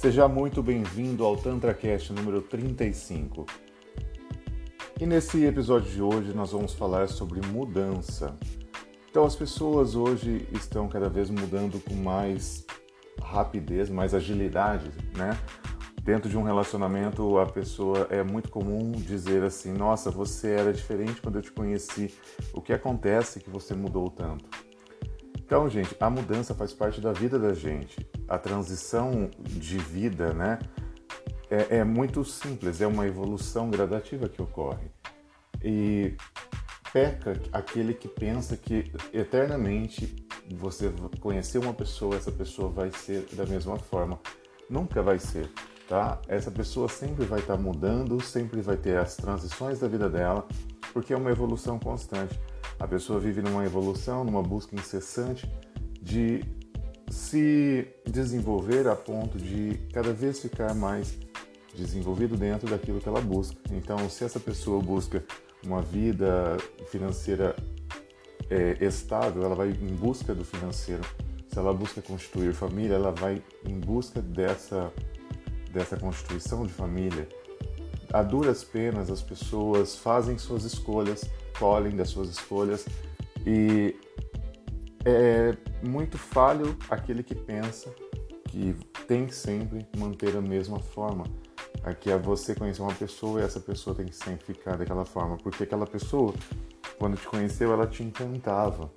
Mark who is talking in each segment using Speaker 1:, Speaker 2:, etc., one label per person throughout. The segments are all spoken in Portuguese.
Speaker 1: Seja muito bem-vindo ao TantraCast número 35. E nesse episódio de hoje nós vamos falar sobre mudança. Então as pessoas hoje estão cada vez mudando com mais rapidez, mais agilidade, né? Dentro de um relacionamento, a pessoa é muito comum dizer assim: "Nossa, você era diferente quando eu te conheci. O que acontece que você mudou tanto?" Então, gente, a mudança faz parte da vida da gente. A transição de vida, né, é, é muito simples, é uma evolução gradativa que ocorre. E peca aquele que pensa que eternamente você conhecer uma pessoa, essa pessoa vai ser da mesma forma. Nunca vai ser, tá? Essa pessoa sempre vai estar tá mudando, sempre vai ter as transições da vida dela, porque é uma evolução constante. A pessoa vive numa evolução, numa busca incessante de se desenvolver a ponto de cada vez ficar mais desenvolvido dentro daquilo que ela busca. Então, se essa pessoa busca uma vida financeira é, estável, ela vai em busca do financeiro. Se ela busca constituir família, ela vai em busca dessa, dessa constituição de família. A duras penas, as pessoas fazem suas escolhas colhem das suas escolhas e é muito falho aquele que pensa que tem que sempre manter a mesma forma. Aqui é você conhecer uma pessoa e essa pessoa tem que sempre ficar daquela forma, porque aquela pessoa, quando te conheceu, ela te encantava.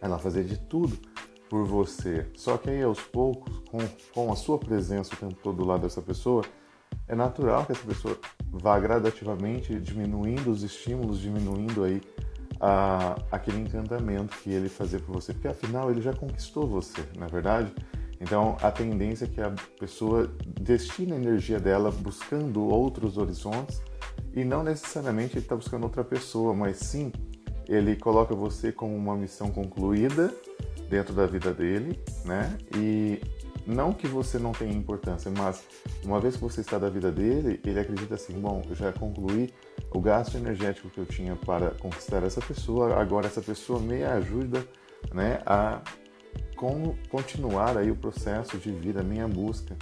Speaker 1: Ela fazia de tudo por você. Só que aí aos poucos, com, com a sua presença o tempo todo do lado dessa pessoa, é natural que essa pessoa vá gradativamente diminuindo os estímulos, diminuindo aí a, aquele encantamento que ele fazia por você, porque afinal ele já conquistou você, na é verdade. Então a tendência é que a pessoa destine a energia dela buscando outros horizontes e não necessariamente ele está buscando outra pessoa, mas sim ele coloca você como uma missão concluída dentro da vida dele, né? E não que você não tenha importância, mas uma vez que você está da vida dele, ele acredita assim: bom, eu já concluí o gasto energético que eu tinha para conquistar essa pessoa, agora essa pessoa me ajuda né, a continuar aí o processo de vida, a minha busca.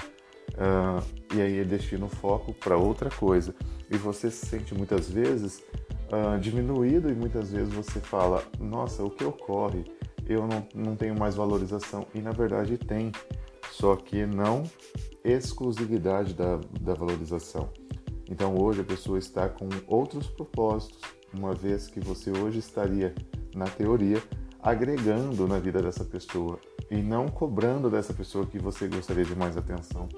Speaker 1: Uh, e aí ele destina o foco para outra coisa. E você se sente muitas vezes uh, diminuído e muitas vezes você fala: nossa, o que ocorre? Eu não, não tenho mais valorização. E na verdade tem só que não exclusividade da, da valorização. Então hoje a pessoa está com outros propósitos, uma vez que você hoje estaria, na teoria, agregando na vida dessa pessoa e não cobrando dessa pessoa que você gostaria de mais atenção.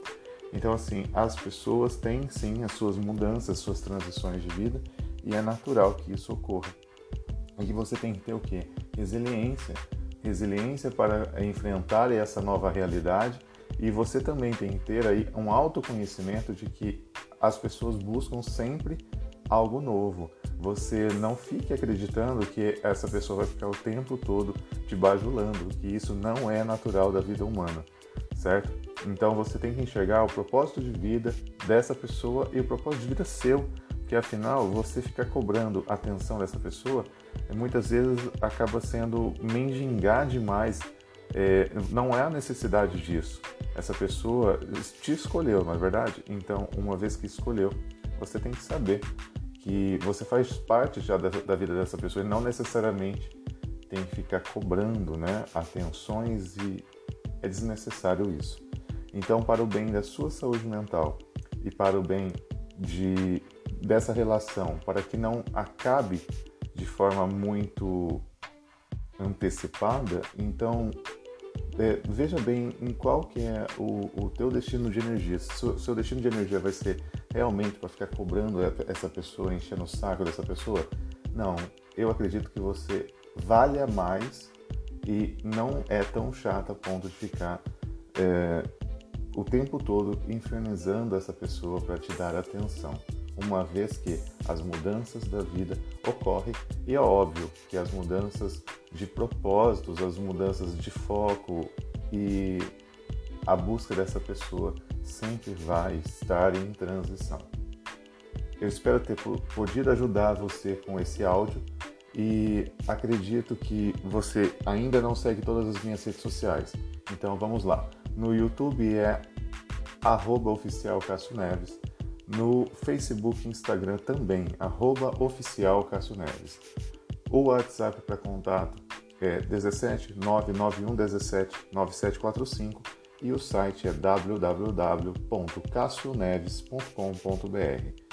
Speaker 1: Então, assim, as pessoas têm sim as suas mudanças, suas transições de vida e é natural que isso ocorra. E que você tem que ter o quê? Resiliência. Resiliência para enfrentar essa nova realidade e você também tem que ter aí um autoconhecimento de que as pessoas buscam sempre algo novo. Você não fique acreditando que essa pessoa vai ficar o tempo todo te bajulando, que isso não é natural da vida humana, certo? Então você tem que enxergar o propósito de vida dessa pessoa e o propósito de vida seu, porque afinal você ficar cobrando atenção dessa pessoa muitas vezes acaba sendo mendigar demais é, não é a necessidade disso. Essa pessoa te escolheu, não é verdade? Então, uma vez que escolheu, você tem que saber que você faz parte já da, da vida dessa pessoa e não necessariamente tem que ficar cobrando né, atenções e é desnecessário isso. Então, para o bem da sua saúde mental e para o bem de, dessa relação, para que não acabe de forma muito antecipada, então é, veja bem em qual que é o, o teu destino de energia. Se o seu destino de energia vai ser realmente para ficar cobrando essa pessoa, enchendo o saco dessa pessoa, não. Eu acredito que você valha mais e não é tão chata a ponto de ficar é, o tempo todo infernizando essa pessoa para te dar atenção uma vez que as mudanças da vida ocorrem e é óbvio que as mudanças de propósitos, as mudanças de foco e a busca dessa pessoa sempre vai estar em transição. Eu espero ter podido ajudar você com esse áudio e acredito que você ainda não segue todas as minhas redes sociais. Então vamos lá. No YouTube é arroba oficial Cássio Neves, no Facebook e Instagram também, arroba oficial Cássio Neves. O WhatsApp para contato é 17 991 17 9745 e o site é www.cassioneves.com.br.